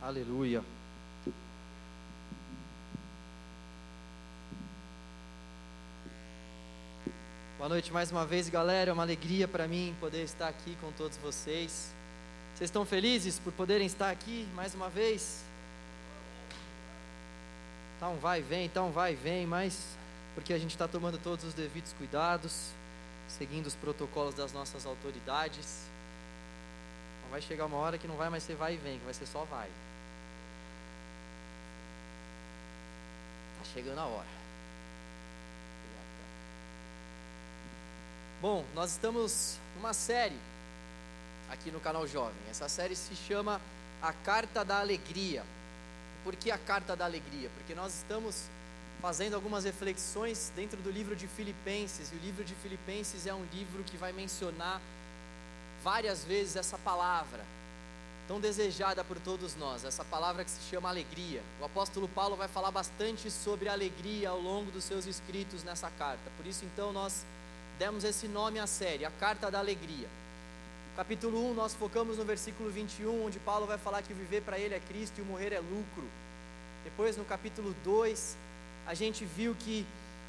Aleluia. Boa noite mais uma vez, galera. É uma alegria para mim poder estar aqui com todos vocês. Vocês estão felizes por poderem estar aqui mais uma vez? Então vai e vem, então vai e vem, mas porque a gente está tomando todos os devidos cuidados, seguindo os protocolos das nossas autoridades. Vai chegar uma hora que não vai mais ser vai e vem, que vai ser só vai. Está chegando a hora. Bom, nós estamos numa série aqui no canal Jovem. Essa série se chama A Carta da Alegria. Por que a Carta da Alegria? Porque nós estamos fazendo algumas reflexões dentro do livro de Filipenses. E o livro de Filipenses é um livro que vai mencionar várias vezes essa palavra, tão desejada por todos nós, essa palavra que se chama alegria. O apóstolo Paulo vai falar bastante sobre alegria ao longo dos seus escritos nessa carta. Por isso, então, nós demos esse nome à série, a Carta da Alegria. Capítulo 1, nós focamos no versículo 21, onde Paulo vai falar que viver para ele é Cristo e o morrer é lucro. Depois, no capítulo 2, a gente viu que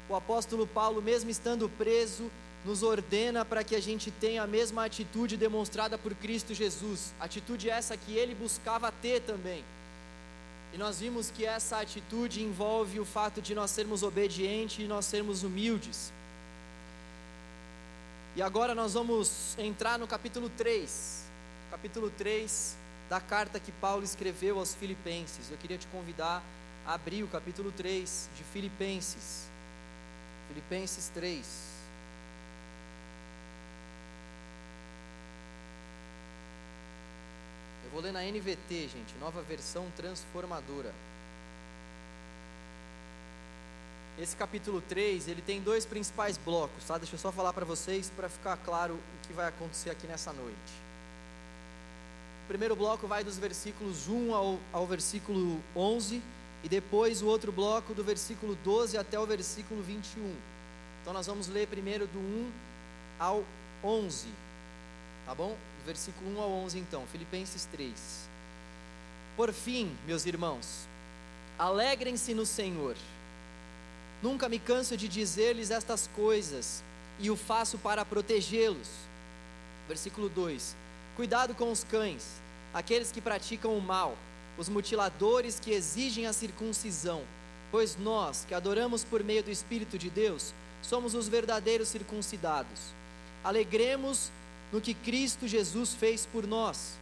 o apóstolo Paulo, mesmo estando preso, nos ordena para que a gente tenha a mesma atitude demonstrada por Cristo Jesus, atitude essa que ele buscava ter também. E nós vimos que essa atitude envolve o fato de nós sermos obedientes e nós sermos humildes. E agora nós vamos entrar no capítulo 3. Capítulo 3 da carta que Paulo escreveu aos Filipenses. Eu queria te convidar a abrir o capítulo 3 de Filipenses. Filipenses 3. Eu vou ler na NVT, gente, nova versão transformadora. Esse capítulo 3, ele tem dois principais blocos, tá? Deixa eu só falar para vocês para ficar claro o que vai acontecer aqui nessa noite. O primeiro bloco vai dos versículos 1 ao, ao versículo 11 e depois o outro bloco do versículo 12 até o versículo 21. Então nós vamos ler primeiro do 1 ao 11. Tá bom? Versículo 1 ao 11 então, Filipenses 3. Por fim, meus irmãos, alegrem-se no Senhor. Nunca me canso de dizer-lhes estas coisas, e o faço para protegê-los. Versículo 2: Cuidado com os cães, aqueles que praticam o mal, os mutiladores que exigem a circuncisão, pois nós, que adoramos por meio do Espírito de Deus, somos os verdadeiros circuncidados. Alegremos no que Cristo Jesus fez por nós.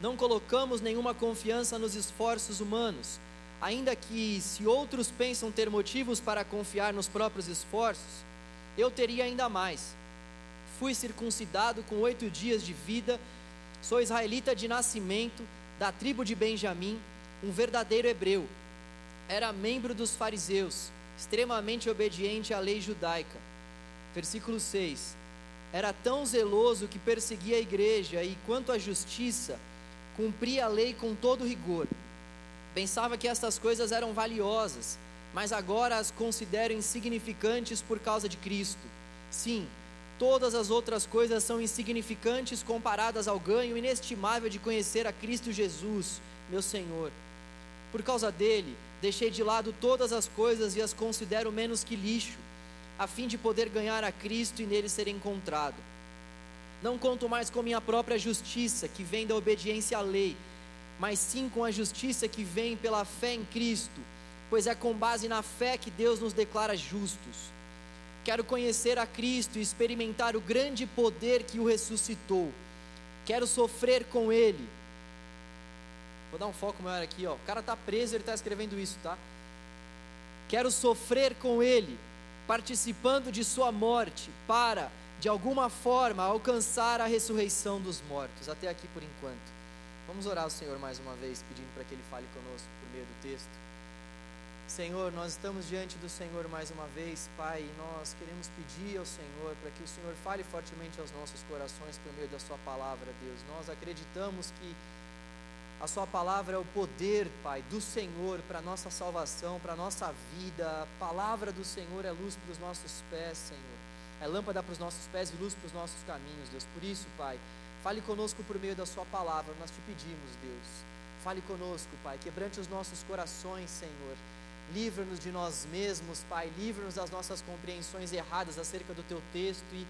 Não colocamos nenhuma confiança nos esforços humanos ainda que se outros pensam ter motivos para confiar nos próprios esforços, eu teria ainda mais. Fui circuncidado com oito dias de vida, sou israelita de nascimento, da tribo de Benjamim, um verdadeiro hebreu. Era membro dos fariseus, extremamente obediente à lei judaica. Versículo 6. Era tão zeloso que perseguia a igreja e, quanto à justiça, cumpria a lei com todo rigor. Pensava que estas coisas eram valiosas, mas agora as considero insignificantes por causa de Cristo. Sim, todas as outras coisas são insignificantes comparadas ao ganho inestimável de conhecer a Cristo Jesus, meu Senhor. Por causa dele, deixei de lado todas as coisas e as considero menos que lixo, a fim de poder ganhar a Cristo e nele ser encontrado. Não conto mais com minha própria justiça, que vem da obediência à lei mas sim com a justiça que vem pela fé em Cristo, pois é com base na fé que Deus nos declara justos. Quero conhecer a Cristo e experimentar o grande poder que o ressuscitou. Quero sofrer com Ele. Vou dar um foco maior aqui, ó. O cara está preso, ele está escrevendo isso, tá? Quero sofrer com Ele, participando de Sua morte, para, de alguma forma, alcançar a ressurreição dos mortos. Até aqui por enquanto. Vamos orar ao Senhor mais uma vez, pedindo para que Ele fale conosco por meio do texto. Senhor, nós estamos diante do Senhor mais uma vez, Pai, e nós queremos pedir ao Senhor para que o Senhor fale fortemente aos nossos corações por meio da Sua palavra, Deus. Nós acreditamos que a Sua palavra é o poder, Pai, do Senhor para a nossa salvação, para a nossa vida. A palavra do Senhor é luz para os nossos pés, Senhor. É lâmpada para os nossos pés e luz para os nossos caminhos, Deus. Por isso, Pai, Fale conosco por meio da Sua palavra, nós te pedimos, Deus. Fale conosco, Pai. Quebrante os nossos corações, Senhor. Livra-nos de nós mesmos, Pai. Livra-nos das nossas compreensões erradas acerca do Teu texto. E,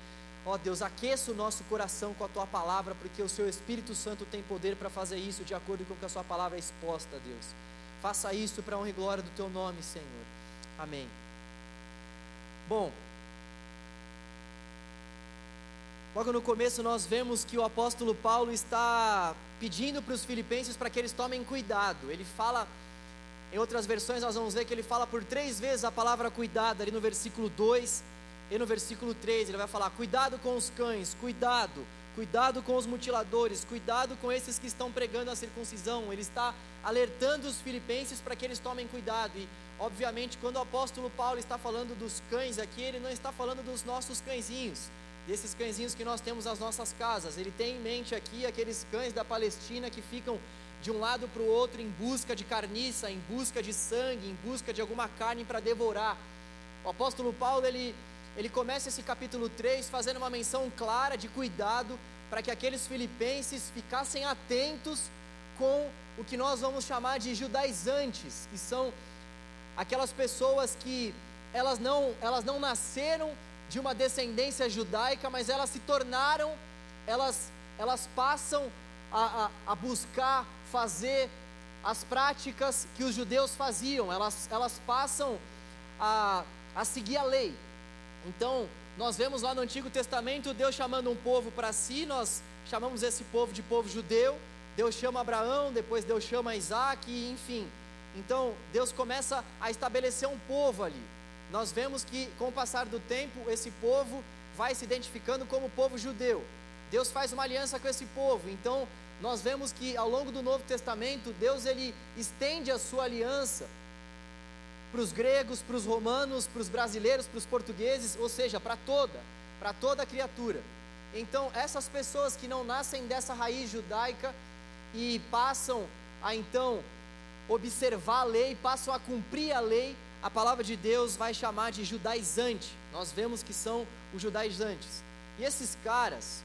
ó Deus, aqueça o nosso coração com a Tua palavra, porque o Seu Espírito Santo tem poder para fazer isso de acordo com o que a Sua palavra é exposta, Deus. Faça isso para honra e glória do Teu nome, Senhor. Amém. Bom, Logo no começo, nós vemos que o apóstolo Paulo está pedindo para os filipenses para que eles tomem cuidado. Ele fala, em outras versões, nós vamos ver que ele fala por três vezes a palavra cuidado, ali no versículo 2 e no versículo 3. Ele vai falar: cuidado com os cães, cuidado, cuidado com os mutiladores, cuidado com esses que estão pregando a circuncisão. Ele está alertando os filipenses para que eles tomem cuidado. E, obviamente, quando o apóstolo Paulo está falando dos cães aqui, ele não está falando dos nossos cãezinhos desses cãezinhos que nós temos nas nossas casas. Ele tem em mente aqui aqueles cães da Palestina que ficam de um lado para o outro em busca de carniça, em busca de sangue, em busca de alguma carne para devorar. O apóstolo Paulo, ele, ele começa esse capítulo 3 fazendo uma menção clara de cuidado para que aqueles filipenses ficassem atentos com o que nós vamos chamar de judaizantes, que são aquelas pessoas que elas não, elas não nasceram de uma descendência judaica, mas elas se tornaram, elas, elas passam a, a, a buscar fazer as práticas que os judeus faziam, elas, elas passam a, a seguir a lei. Então, nós vemos lá no Antigo Testamento Deus chamando um povo para si, nós chamamos esse povo de povo judeu. Deus chama Abraão, depois Deus chama Isaac, enfim. Então, Deus começa a estabelecer um povo ali nós vemos que com o passar do tempo, esse povo vai se identificando como povo judeu. Deus faz uma aliança com esse povo. Então, nós vemos que ao longo do Novo Testamento, Deus ele estende a sua aliança para os gregos, para os romanos, para os brasileiros, para os portugueses, ou seja, para toda, para toda criatura. Então, essas pessoas que não nascem dessa raiz judaica e passam a então observar a lei, passam a cumprir a lei, a palavra de Deus vai chamar de judaizante. Nós vemos que são os judaizantes. E esses caras,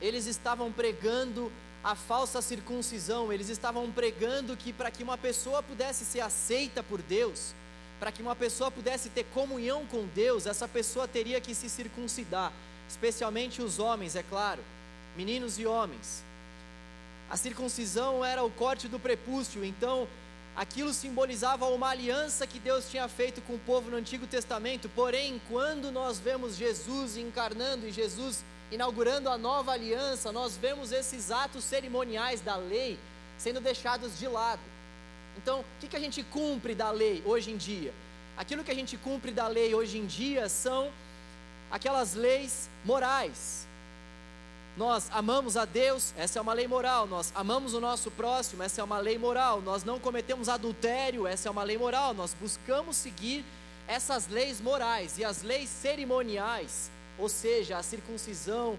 eles estavam pregando a falsa circuncisão, eles estavam pregando que para que uma pessoa pudesse ser aceita por Deus, para que uma pessoa pudesse ter comunhão com Deus, essa pessoa teria que se circuncidar, especialmente os homens, é claro, meninos e homens. A circuncisão era o corte do prepúcio, então aquilo simbolizava uma aliança que Deus tinha feito com o povo no Antigo Testamento, porém, quando nós vemos Jesus encarnando e Jesus inaugurando a nova aliança, nós vemos esses atos cerimoniais da lei sendo deixados de lado. Então, o que, que a gente cumpre da lei hoje em dia? Aquilo que a gente cumpre da lei hoje em dia são aquelas leis morais, nós amamos a Deus, essa é uma lei moral. Nós amamos o nosso próximo, essa é uma lei moral. Nós não cometemos adultério, essa é uma lei moral. Nós buscamos seguir essas leis morais e as leis cerimoniais, ou seja, a circuncisão,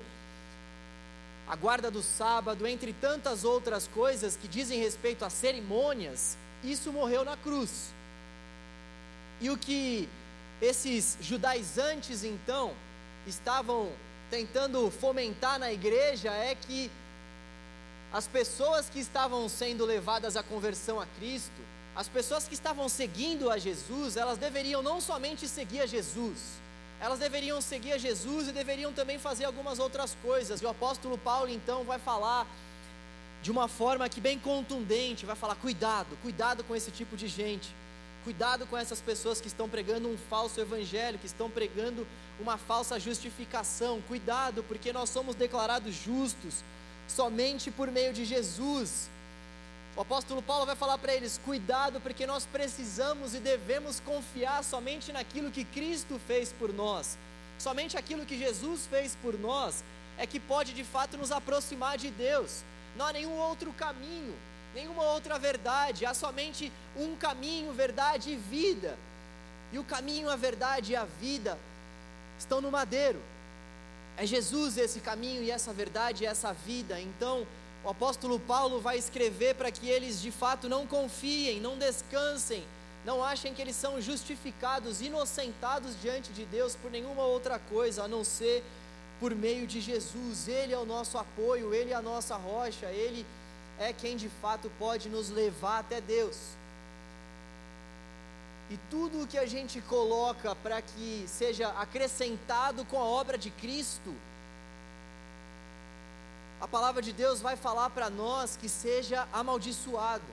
a guarda do sábado, entre tantas outras coisas que dizem respeito a cerimônias, isso morreu na cruz. E o que esses judaizantes então estavam tentando fomentar na igreja é que as pessoas que estavam sendo levadas à conversão a Cristo, as pessoas que estavam seguindo a Jesus, elas deveriam não somente seguir a Jesus, elas deveriam seguir a Jesus e deveriam também fazer algumas outras coisas. E o apóstolo Paulo então vai falar de uma forma que bem contundente, vai falar: cuidado, cuidado com esse tipo de gente. Cuidado com essas pessoas que estão pregando um falso evangelho, que estão pregando uma falsa justificação. Cuidado, porque nós somos declarados justos somente por meio de Jesus. O apóstolo Paulo vai falar para eles: cuidado, porque nós precisamos e devemos confiar somente naquilo que Cristo fez por nós. Somente aquilo que Jesus fez por nós é que pode de fato nos aproximar de Deus. Não há nenhum outro caminho nenhuma outra verdade, há somente um caminho, verdade e vida. E o caminho, a verdade e a vida estão no madeiro. É Jesus esse caminho e essa verdade e essa vida. Então, o apóstolo Paulo vai escrever para que eles de fato não confiem, não descansem, não achem que eles são justificados, inocentados diante de Deus por nenhuma outra coisa a não ser por meio de Jesus. Ele é o nosso apoio, ele é a nossa rocha, ele é quem de fato pode nos levar até Deus. E tudo o que a gente coloca para que seja acrescentado com a obra de Cristo, a palavra de Deus vai falar para nós que seja amaldiçoado,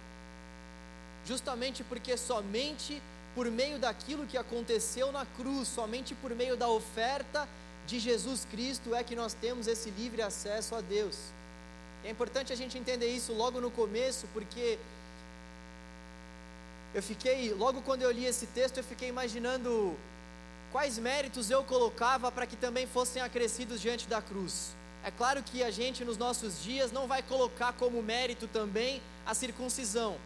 justamente porque somente por meio daquilo que aconteceu na cruz, somente por meio da oferta de Jesus Cristo é que nós temos esse livre acesso a Deus. É importante a gente entender isso logo no começo, porque eu fiquei, logo quando eu li esse texto, eu fiquei imaginando quais méritos eu colocava para que também fossem acrescidos diante da cruz. É claro que a gente nos nossos dias não vai colocar como mérito também a circuncisão.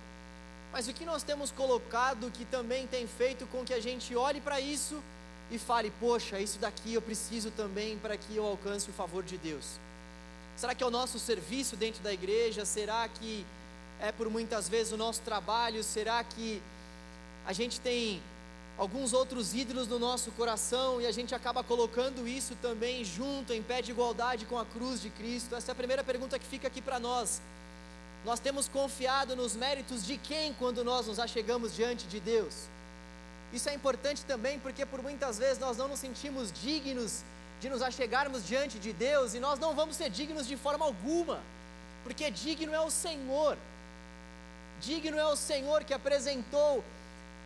Mas o que nós temos colocado que também tem feito com que a gente olhe para isso e fale: Poxa, isso daqui eu preciso também para que eu alcance o favor de Deus? Será que é o nosso serviço dentro da igreja? Será que é por muitas vezes o nosso trabalho? Será que a gente tem alguns outros ídolos no nosso coração e a gente acaba colocando isso também junto, em pé de igualdade com a cruz de Cristo? Essa é a primeira pergunta que fica aqui para nós. Nós temos confiado nos méritos de quem quando nós nos achegamos diante de Deus? Isso é importante também porque por muitas vezes nós não nos sentimos dignos de nos achegarmos diante de Deus e nós não vamos ser dignos de forma alguma, porque digno é o Senhor. Digno é o Senhor que apresentou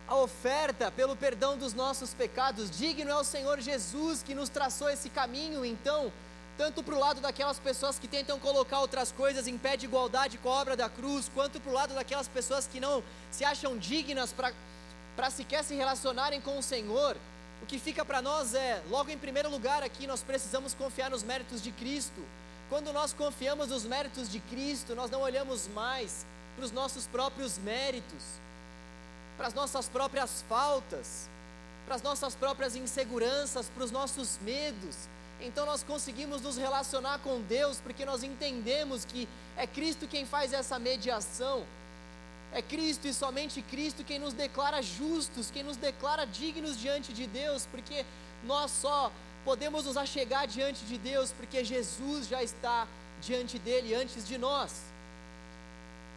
a oferta pelo perdão dos nossos pecados. Digno é o Senhor Jesus que nos traçou esse caminho. Então, tanto para o lado daquelas pessoas que tentam colocar outras coisas em pé de igualdade com a obra da cruz, quanto para o lado daquelas pessoas que não se acham dignas para sequer se relacionarem com o Senhor. O que fica para nós é, logo em primeiro lugar aqui, nós precisamos confiar nos méritos de Cristo. Quando nós confiamos nos méritos de Cristo, nós não olhamos mais para os nossos próprios méritos, para as nossas próprias faltas, para as nossas próprias inseguranças, para os nossos medos, então nós conseguimos nos relacionar com Deus porque nós entendemos que é Cristo quem faz essa mediação. É Cristo e somente Cristo quem nos declara justos, quem nos declara dignos diante de Deus, porque nós só podemos nos achegar diante de Deus porque Jesus já está diante dele antes de nós.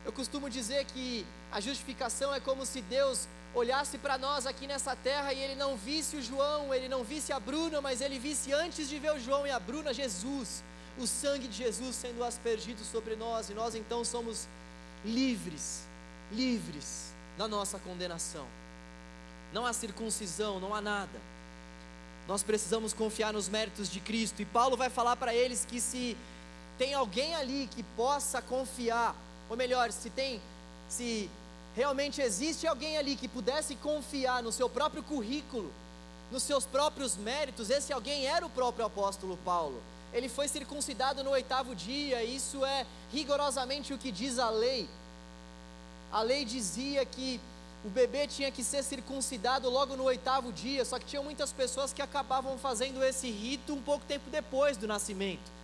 Eu costumo dizer que a justificação é como se Deus olhasse para nós aqui nessa terra e ele não visse o João, ele não visse a Bruna, mas ele visse antes de ver o João e a Bruna, Jesus, o sangue de Jesus sendo aspergido sobre nós, e nós então somos livres, livres da nossa condenação. Não há circuncisão, não há nada. Nós precisamos confiar nos méritos de Cristo, e Paulo vai falar para eles que se tem alguém ali que possa confiar, ou melhor, se tem, se realmente existe alguém ali que pudesse confiar no seu próprio currículo, nos seus próprios méritos, esse alguém era o próprio apóstolo Paulo. Ele foi circuncidado no oitavo dia, isso é rigorosamente o que diz a lei. A lei dizia que o bebê tinha que ser circuncidado logo no oitavo dia, só que tinha muitas pessoas que acabavam fazendo esse rito um pouco tempo depois do nascimento.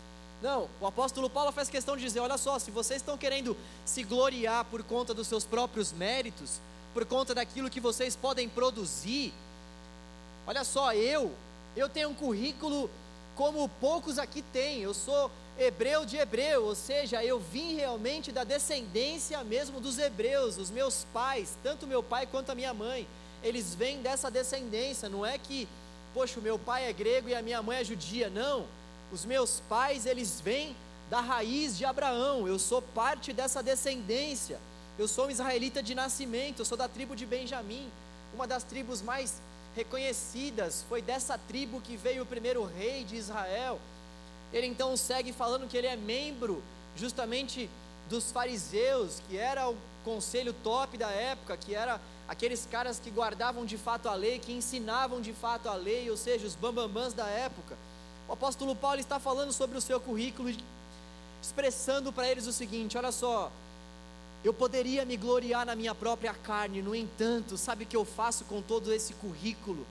Não, o apóstolo Paulo faz questão de dizer: olha só, se vocês estão querendo se gloriar por conta dos seus próprios méritos, por conta daquilo que vocês podem produzir, olha só, eu, eu tenho um currículo como poucos aqui têm, eu sou hebreu de hebreu, ou seja, eu vim realmente da descendência mesmo dos hebreus, os meus pais, tanto meu pai quanto a minha mãe, eles vêm dessa descendência, não é que, poxa, o meu pai é grego e a minha mãe é judia, não os meus pais, eles vêm da raiz de Abraão, eu sou parte dessa descendência. Eu sou um israelita de nascimento, eu sou da tribo de Benjamim, uma das tribos mais reconhecidas. Foi dessa tribo que veio o primeiro rei de Israel. Ele então segue falando que ele é membro justamente dos fariseus, que era o conselho top da época, que era aqueles caras que guardavam de fato a lei, que ensinavam de fato a lei, ou seja, os bambambãs da época. O apóstolo Paulo está falando sobre o seu currículo, expressando para eles o seguinte: olha só, eu poderia me gloriar na minha própria carne, no entanto, sabe o que eu faço com todo esse currículo?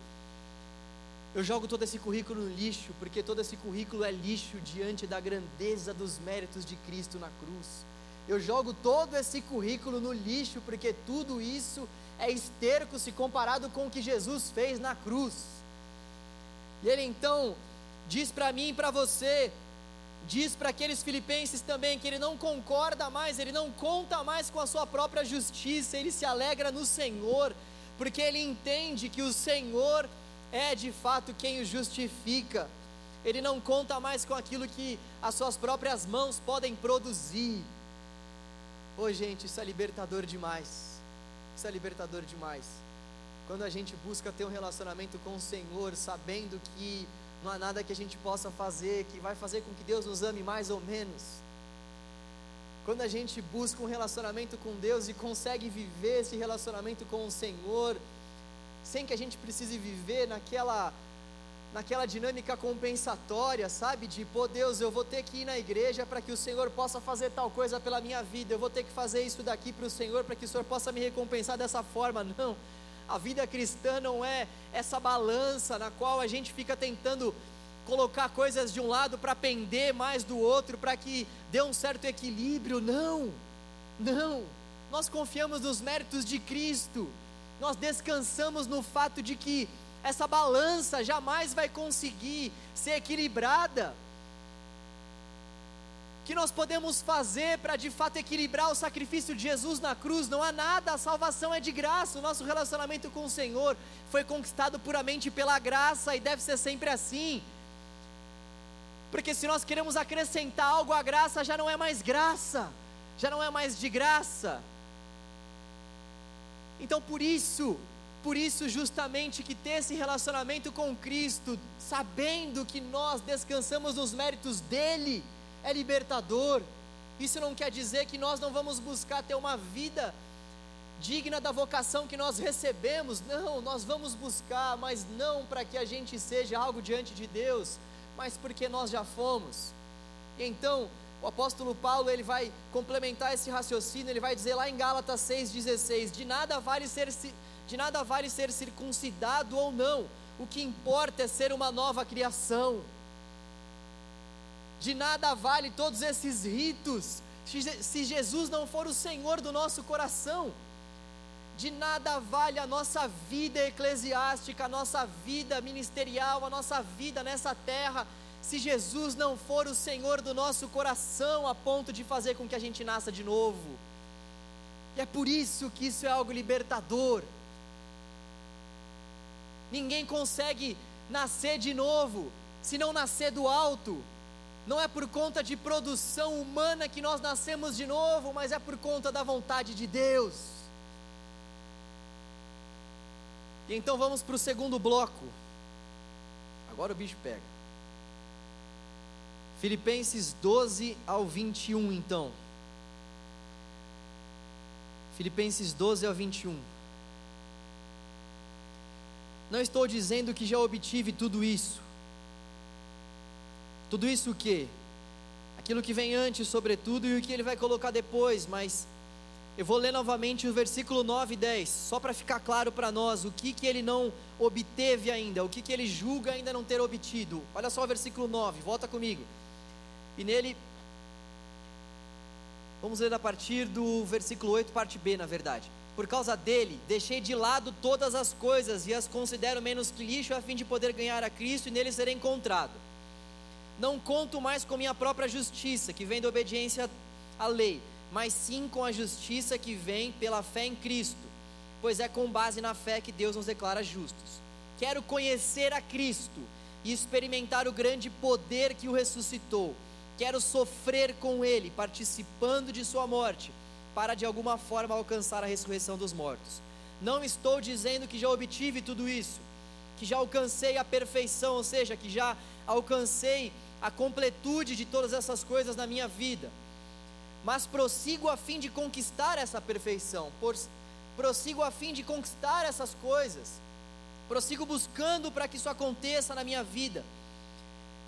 Eu jogo todo esse currículo no lixo, porque todo esse currículo é lixo diante da grandeza dos méritos de Cristo na cruz. Eu jogo todo esse currículo no lixo, porque tudo isso é esterco se comparado com o que Jesus fez na cruz. E ele então diz para mim e para você, diz para aqueles filipenses também que ele não concorda mais, ele não conta mais com a sua própria justiça, ele se alegra no Senhor, porque ele entende que o Senhor é de fato quem o justifica. Ele não conta mais com aquilo que as suas próprias mãos podem produzir. Ô oh, gente, isso é libertador demais. Isso é libertador demais. Quando a gente busca ter um relacionamento com o Senhor, sabendo que não há nada que a gente possa fazer que vai fazer com que Deus nos ame mais ou menos. Quando a gente busca um relacionamento com Deus e consegue viver esse relacionamento com o Senhor, sem que a gente precise viver naquela naquela dinâmica compensatória, sabe? De, pô, Deus, eu vou ter que ir na igreja para que o Senhor possa fazer tal coisa pela minha vida, eu vou ter que fazer isso daqui para o Senhor para que o Senhor possa me recompensar dessa forma. Não. A vida cristã não é essa balança na qual a gente fica tentando colocar coisas de um lado para pender mais do outro, para que dê um certo equilíbrio. Não, não. Nós confiamos nos méritos de Cristo, nós descansamos no fato de que essa balança jamais vai conseguir ser equilibrada que nós podemos fazer para de fato equilibrar o sacrifício de Jesus na cruz? Não há nada, a salvação é de graça, o nosso relacionamento com o Senhor foi conquistado puramente pela graça e deve ser sempre assim. Porque se nós queremos acrescentar algo à graça, já não é mais graça, já não é mais de graça. Então por isso, por isso justamente que ter esse relacionamento com Cristo, sabendo que nós descansamos nos méritos dele, é libertador. Isso não quer dizer que nós não vamos buscar ter uma vida digna da vocação que nós recebemos. Não, nós vamos buscar, mas não para que a gente seja algo diante de Deus, mas porque nós já fomos. Então, o apóstolo Paulo, ele vai complementar esse raciocínio, ele vai dizer lá em Gálatas 6:16, de nada vale ser de nada vale ser circuncidado ou não. O que importa é ser uma nova criação de nada vale todos esses ritos, se Jesus não for o Senhor do nosso coração. De nada vale a nossa vida eclesiástica, a nossa vida ministerial, a nossa vida nessa terra, se Jesus não for o Senhor do nosso coração, a ponto de fazer com que a gente nasça de novo. E é por isso que isso é algo libertador. Ninguém consegue nascer de novo se não nascer do alto. Não é por conta de produção humana que nós nascemos de novo, mas é por conta da vontade de Deus. E então vamos para o segundo bloco. Agora o bicho pega. Filipenses 12 ao 21, então. Filipenses 12 ao 21. Não estou dizendo que já obtive tudo isso tudo isso o que? Aquilo que vem antes, sobretudo, e o que ele vai colocar depois, mas eu vou ler novamente o versículo 9 e 10, só para ficar claro para nós o que, que ele não obteve ainda, o que, que ele julga ainda não ter obtido. Olha só o versículo 9, volta comigo. E nele, vamos ler a partir do versículo 8, parte B, na verdade. Por causa dele, deixei de lado todas as coisas e as considero menos que lixo a fim de poder ganhar a Cristo e nele ser encontrado não conto mais com minha própria justiça, que vem da obediência à lei, mas sim com a justiça que vem pela fé em Cristo, pois é com base na fé que Deus nos declara justos. Quero conhecer a Cristo e experimentar o grande poder que o ressuscitou. Quero sofrer com Ele, participando de Sua morte, para de alguma forma alcançar a ressurreição dos mortos. Não estou dizendo que já obtive tudo isso, que já alcancei a perfeição, ou seja, que já alcancei a completude de todas essas coisas na minha vida, mas prossigo a fim de conquistar essa perfeição, prossigo a fim de conquistar essas coisas, prossigo buscando para que isso aconteça na minha vida,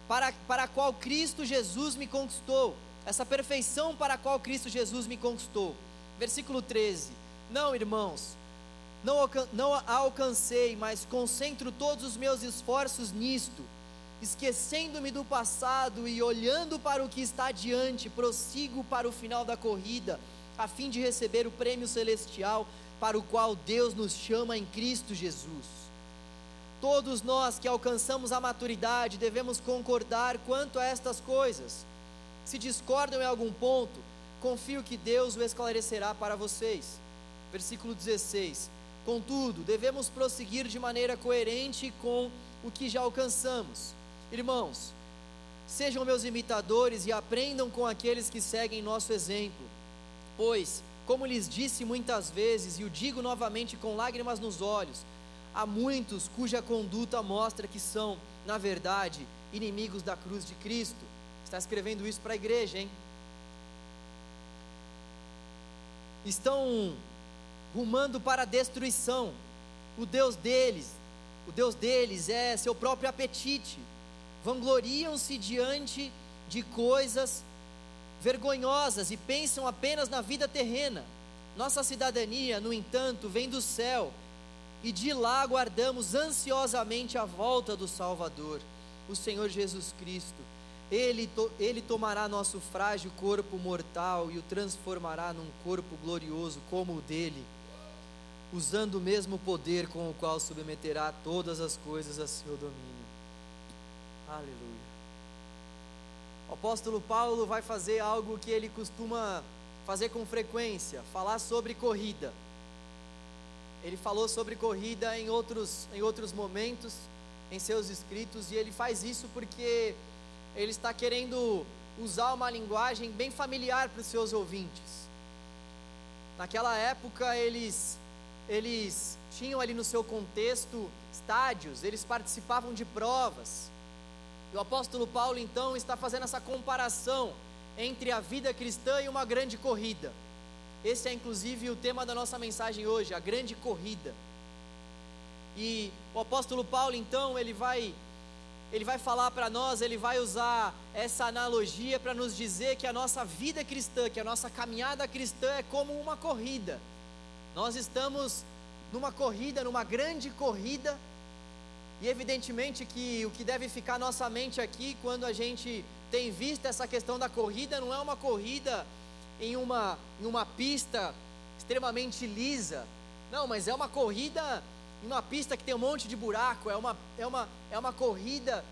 para, para a qual Cristo Jesus me conquistou, essa perfeição para a qual Cristo Jesus me conquistou. Versículo 13: Não, irmãos, não, não a alcancei, mas concentro todos os meus esforços nisto esquecendo-me do passado e olhando para o que está adiante, prossigo para o final da corrida, a fim de receber o prêmio celestial para o qual Deus nos chama em Cristo Jesus. Todos nós que alcançamos a maturidade devemos concordar quanto a estas coisas. Se discordam em algum ponto, confio que Deus o esclarecerá para vocês. Versículo 16: Contudo, devemos prosseguir de maneira coerente com o que já alcançamos. Irmãos, sejam meus imitadores e aprendam com aqueles que seguem nosso exemplo. Pois, como lhes disse muitas vezes, e o digo novamente com lágrimas nos olhos, há muitos cuja conduta mostra que são, na verdade, inimigos da cruz de Cristo. Está escrevendo isso para a igreja, hein? Estão rumando para a destruição. O Deus deles, o Deus deles é seu próprio apetite. Vangloriam-se diante de coisas vergonhosas e pensam apenas na vida terrena. Nossa cidadania, no entanto, vem do céu e de lá aguardamos ansiosamente a volta do Salvador, o Senhor Jesus Cristo. Ele, to, ele tomará nosso frágil corpo mortal e o transformará num corpo glorioso como o dele, usando o mesmo poder com o qual submeterá todas as coisas a seu domínio. Aleluia. O apóstolo Paulo vai fazer algo que ele costuma fazer com frequência, falar sobre corrida. Ele falou sobre corrida em outros, em outros momentos em seus escritos e ele faz isso porque ele está querendo usar uma linguagem bem familiar para os seus ouvintes. Naquela época eles eles tinham ali no seu contexto estádios, eles participavam de provas. E o apóstolo Paulo então está fazendo essa comparação entre a vida cristã e uma grande corrida. Esse é inclusive o tema da nossa mensagem hoje, a grande corrida. E o apóstolo Paulo, então, ele vai ele vai falar para nós, ele vai usar essa analogia para nos dizer que a nossa vida cristã, que a nossa caminhada cristã é como uma corrida. Nós estamos numa corrida, numa grande corrida, e evidentemente que o que deve ficar nossa mente aqui quando a gente tem visto essa questão da corrida não é uma corrida em uma, em uma pista extremamente lisa. Não, mas é uma corrida em uma pista que tem um monte de buraco, é uma, é uma, é uma corrida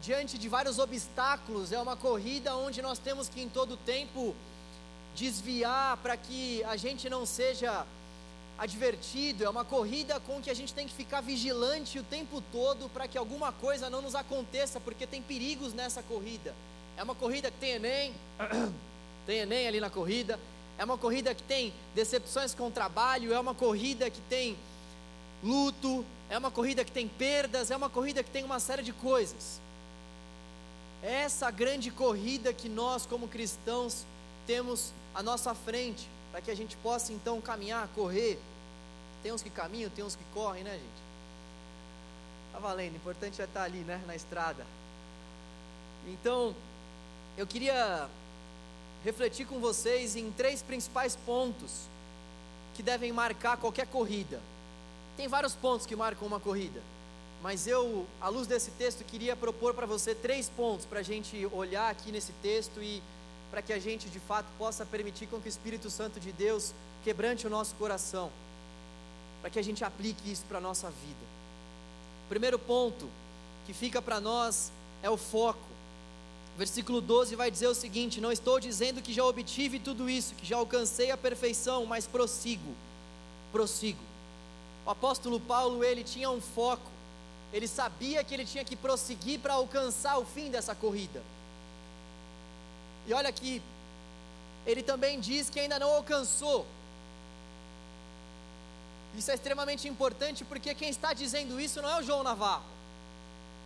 diante de vários obstáculos, é uma corrida onde nós temos que em todo tempo desviar para que a gente não seja advertido, é uma corrida com que a gente tem que ficar vigilante o tempo todo para que alguma coisa não nos aconteça, porque tem perigos nessa corrida. É uma corrida que tem Enem, tem Enem ali na corrida, é uma corrida que tem decepções com o trabalho, é uma corrida que tem luto, é uma corrida que tem perdas, é uma corrida que tem uma série de coisas. Essa grande corrida que nós, como cristãos, temos à nossa frente, para que a gente possa então caminhar, correr. Tem uns que caminham, tem uns que correm, né, gente? Tá valendo, o importante é estar ali, né, na estrada. Então, eu queria refletir com vocês em três principais pontos que devem marcar qualquer corrida. Tem vários pontos que marcam uma corrida, mas eu, à luz desse texto, queria propor para você três pontos para a gente olhar aqui nesse texto e para que a gente de fato possa permitir com que o Espírito Santo de Deus quebrante o nosso coração, para que a gente aplique isso para a nossa vida. O primeiro ponto que fica para nós é o foco. Versículo 12 vai dizer o seguinte: Não estou dizendo que já obtive tudo isso, que já alcancei a perfeição, mas prossigo, prossigo. O apóstolo Paulo, ele tinha um foco, ele sabia que ele tinha que prosseguir para alcançar o fim dessa corrida. E olha aqui, ele também diz que ainda não alcançou. Isso é extremamente importante porque quem está dizendo isso não é o João Navarro.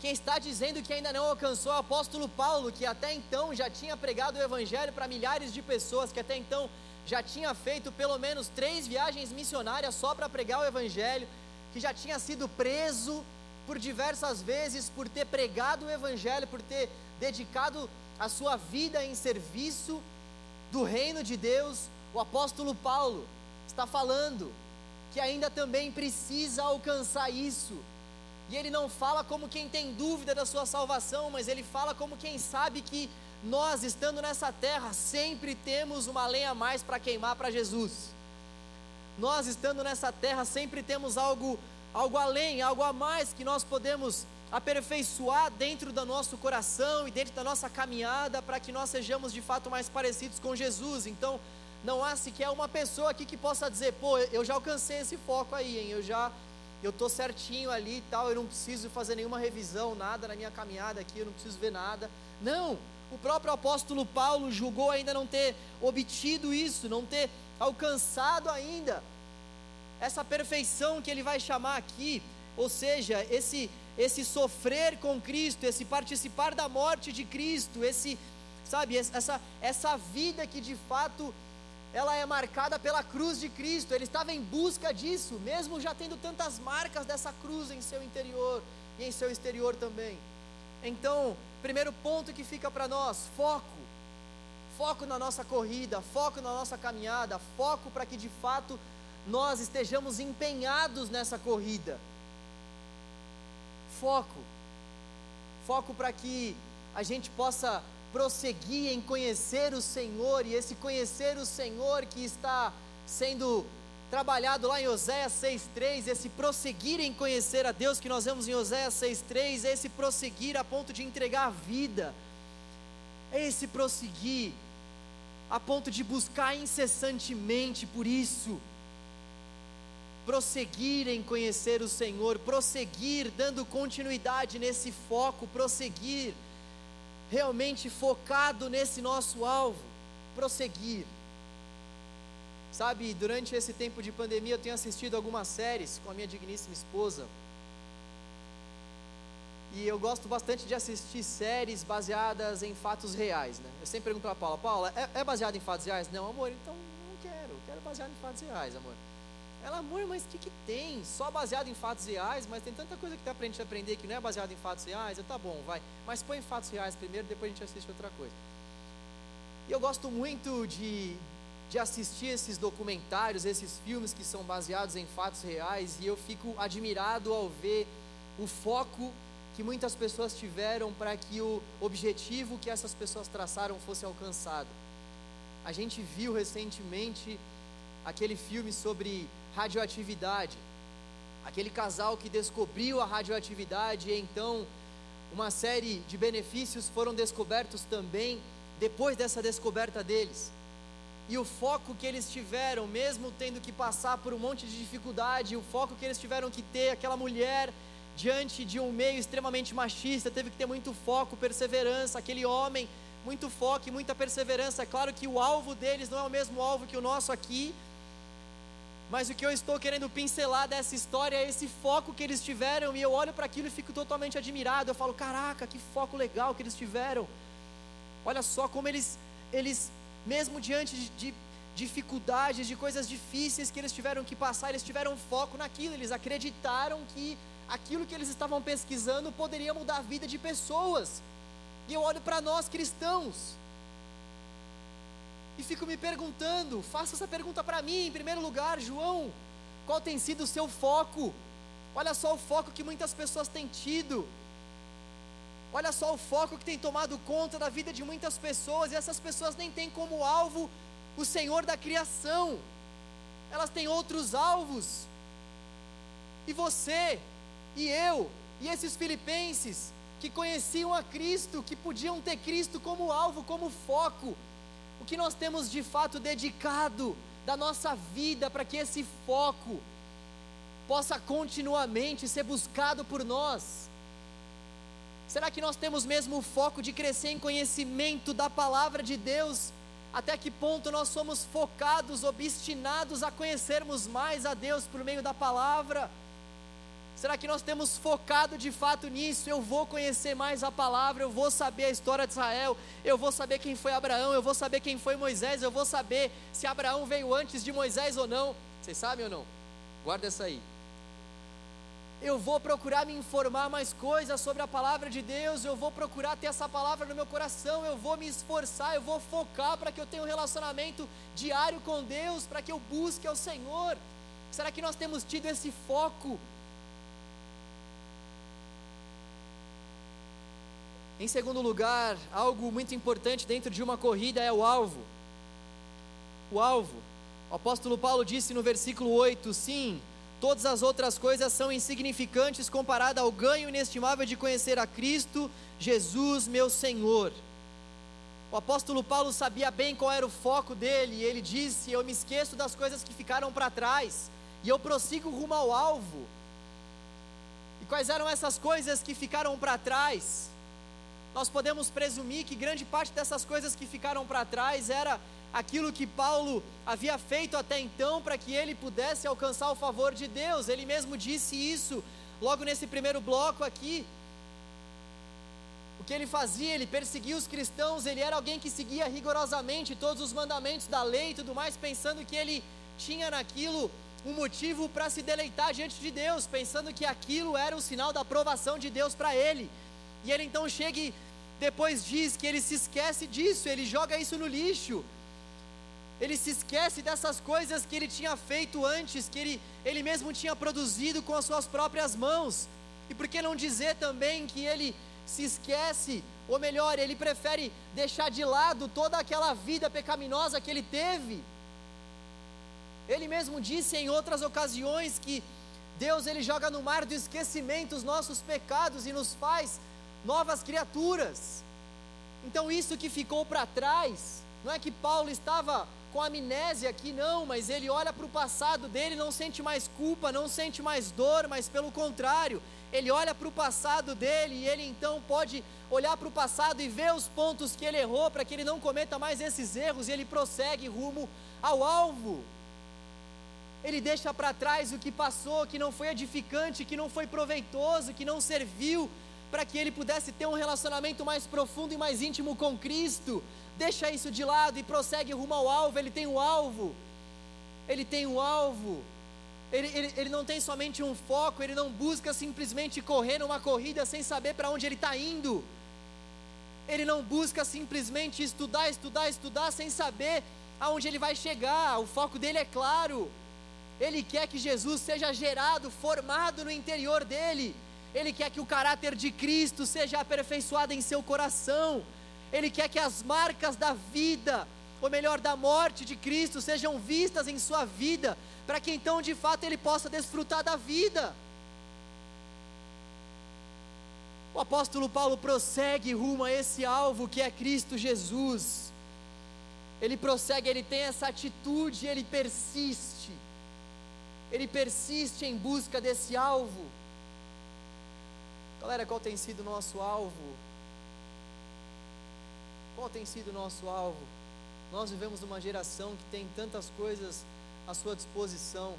Quem está dizendo que ainda não alcançou é o apóstolo Paulo, que até então já tinha pregado o evangelho para milhares de pessoas, que até então já tinha feito pelo menos três viagens missionárias só para pregar o evangelho, que já tinha sido preso por diversas vezes por ter pregado o evangelho, por ter dedicado a sua vida em serviço do reino de Deus. O apóstolo Paulo está falando que ainda também precisa alcançar isso e ele não fala como quem tem dúvida da sua salvação, mas ele fala como quem sabe que nós, estando nessa terra, sempre temos uma lenha a mais para queimar para Jesus. Nós, estando nessa terra, sempre temos algo, algo além, algo a mais que nós podemos aperfeiçoar dentro do nosso coração e dentro da nossa caminhada para que nós sejamos de fato mais parecidos com Jesus. Então, não há sequer uma pessoa aqui que possa dizer, pô, eu já alcancei esse foco aí, hein? Eu já eu tô certinho ali e tal, eu não preciso fazer nenhuma revisão, nada na minha caminhada aqui, eu não preciso ver nada. Não, o próprio apóstolo Paulo julgou ainda não ter obtido isso, não ter alcançado ainda essa perfeição que ele vai chamar aqui, ou seja, esse esse sofrer com Cristo, esse participar da morte de Cristo, esse sabe, essa essa vida que de fato ela é marcada pela cruz de Cristo. Ele estava em busca disso, mesmo já tendo tantas marcas dessa cruz em seu interior e em seu exterior também. Então, primeiro ponto que fica para nós: foco. Foco na nossa corrida, foco na nossa caminhada, foco para que de fato nós estejamos empenhados nessa corrida. Foco. Foco para que a gente possa prosseguir em conhecer o Senhor, e esse conhecer o Senhor que está sendo trabalhado lá em Oséias 6,3, esse prosseguir em conhecer a Deus que nós vemos em Oséias 6,3, é esse prosseguir a ponto de entregar a vida, esse prosseguir a ponto de buscar incessantemente por isso, prosseguir em conhecer o Senhor, prosseguir dando continuidade nesse foco, prosseguir realmente focado nesse nosso alvo, prosseguir. Sabe, durante esse tempo de pandemia eu tenho assistido algumas séries com a minha digníssima esposa. E eu gosto bastante de assistir séries baseadas em fatos reais, né? Eu sempre pergunto para Paula, Paula, é, é baseado em fatos reais? Não, amor, então não quero, quero baseado em fatos reais, amor. Ela, amor, mas o que, que tem? Só baseado em fatos reais, mas tem tanta coisa que dá para a gente aprender que não é baseado em fatos reais. Eu, tá bom, vai. Mas põe fatos reais primeiro, depois a gente assiste outra coisa. E eu gosto muito de, de assistir esses documentários, esses filmes que são baseados em fatos reais, e eu fico admirado ao ver o foco que muitas pessoas tiveram para que o objetivo que essas pessoas traçaram fosse alcançado. A gente viu recentemente aquele filme sobre radioatividade. Aquele casal que descobriu a radioatividade e então uma série de benefícios foram descobertos também depois dessa descoberta deles. E o foco que eles tiveram, mesmo tendo que passar por um monte de dificuldade, o foco que eles tiveram que ter, aquela mulher diante de um meio extremamente machista, teve que ter muito foco, perseverança, aquele homem, muito foco e muita perseverança. É claro que o alvo deles não é o mesmo alvo que o nosso aqui, mas o que eu estou querendo pincelar dessa história é esse foco que eles tiveram, e eu olho para aquilo e fico totalmente admirado. Eu falo: caraca, que foco legal que eles tiveram. Olha só como eles, eles mesmo diante de, de dificuldades, de coisas difíceis que eles tiveram que passar, eles tiveram foco naquilo, eles acreditaram que aquilo que eles estavam pesquisando poderia mudar a vida de pessoas. E eu olho para nós cristãos, e fico me perguntando, faça essa pergunta para mim em primeiro lugar, João, qual tem sido o seu foco? Olha só o foco que muitas pessoas têm tido. Olha só o foco que tem tomado conta da vida de muitas pessoas, e essas pessoas nem têm como alvo o Senhor da criação, elas têm outros alvos. E você, e eu, e esses filipenses, que conheciam a Cristo, que podiam ter Cristo como alvo, como foco, o que nós temos de fato dedicado da nossa vida para que esse foco possa continuamente ser buscado por nós? Será que nós temos mesmo o foco de crescer em conhecimento da palavra de Deus? Até que ponto nós somos focados, obstinados a conhecermos mais a Deus por meio da palavra? Será que nós temos focado de fato nisso? Eu vou conhecer mais a palavra, eu vou saber a história de Israel, eu vou saber quem foi Abraão, eu vou saber quem foi Moisés, eu vou saber se Abraão veio antes de Moisés ou não. Vocês sabem ou não? Guarda essa aí. Eu vou procurar me informar mais coisas sobre a palavra de Deus, eu vou procurar ter essa palavra no meu coração, eu vou me esforçar, eu vou focar para que eu tenha um relacionamento diário com Deus, para que eu busque ao Senhor. Será que nós temos tido esse foco? Em segundo lugar, algo muito importante dentro de uma corrida é o alvo. O alvo. O apóstolo Paulo disse no versículo 8: Sim, Todas as outras coisas são insignificantes comparada ao ganho inestimável de conhecer a Cristo, Jesus, meu Senhor. O apóstolo Paulo sabia bem qual era o foco dele, e ele disse: Eu me esqueço das coisas que ficaram para trás, e eu prossigo rumo ao alvo. E quais eram essas coisas que ficaram para trás? Nós podemos presumir que grande parte dessas coisas que ficaram para trás era aquilo que Paulo havia feito até então para que ele pudesse alcançar o favor de Deus. Ele mesmo disse isso logo nesse primeiro bloco aqui. O que ele fazia? Ele perseguia os cristãos, ele era alguém que seguia rigorosamente todos os mandamentos da lei e tudo mais, pensando que ele tinha naquilo um motivo para se deleitar diante de Deus, pensando que aquilo era o sinal da aprovação de Deus para ele. E ele então chega e depois diz que ele se esquece disso, ele joga isso no lixo ele se esquece dessas coisas que ele tinha feito antes, que ele, ele mesmo tinha produzido com as suas próprias mãos. E por que não dizer também que ele se esquece, ou melhor, ele prefere deixar de lado toda aquela vida pecaminosa que ele teve? Ele mesmo disse em outras ocasiões que Deus ele joga no mar do esquecimento os nossos pecados e nos faz novas criaturas. Então isso que ficou para trás, não é que Paulo estava com amnésia aqui, não, mas ele olha para o passado dele, não sente mais culpa, não sente mais dor, mas pelo contrário, ele olha para o passado dele e ele então pode olhar para o passado e ver os pontos que ele errou para que ele não cometa mais esses erros e ele prossegue rumo ao alvo. Ele deixa para trás o que passou, que não foi edificante, que não foi proveitoso, que não serviu para que ele pudesse ter um relacionamento mais profundo e mais íntimo com Cristo deixa isso de lado e prossegue rumo ao alvo. Ele tem um alvo, ele tem um alvo. Ele, ele, ele não tem somente um foco, ele não busca simplesmente correr numa corrida sem saber para onde ele está indo. Ele não busca simplesmente estudar, estudar, estudar sem saber aonde ele vai chegar. O foco dele é claro. Ele quer que Jesus seja gerado, formado no interior dele. Ele quer que o caráter de Cristo seja aperfeiçoado em seu coração. Ele quer que as marcas da vida, ou melhor, da morte de Cristo, sejam vistas em sua vida, para que então de fato ele possa desfrutar da vida. O apóstolo Paulo prossegue rumo a esse alvo que é Cristo Jesus. Ele prossegue, ele tem essa atitude, ele persiste. Ele persiste em busca desse alvo. Galera, qual tem sido o nosso alvo? Qual tem sido o nosso alvo? Nós vivemos numa geração que tem tantas coisas à sua disposição.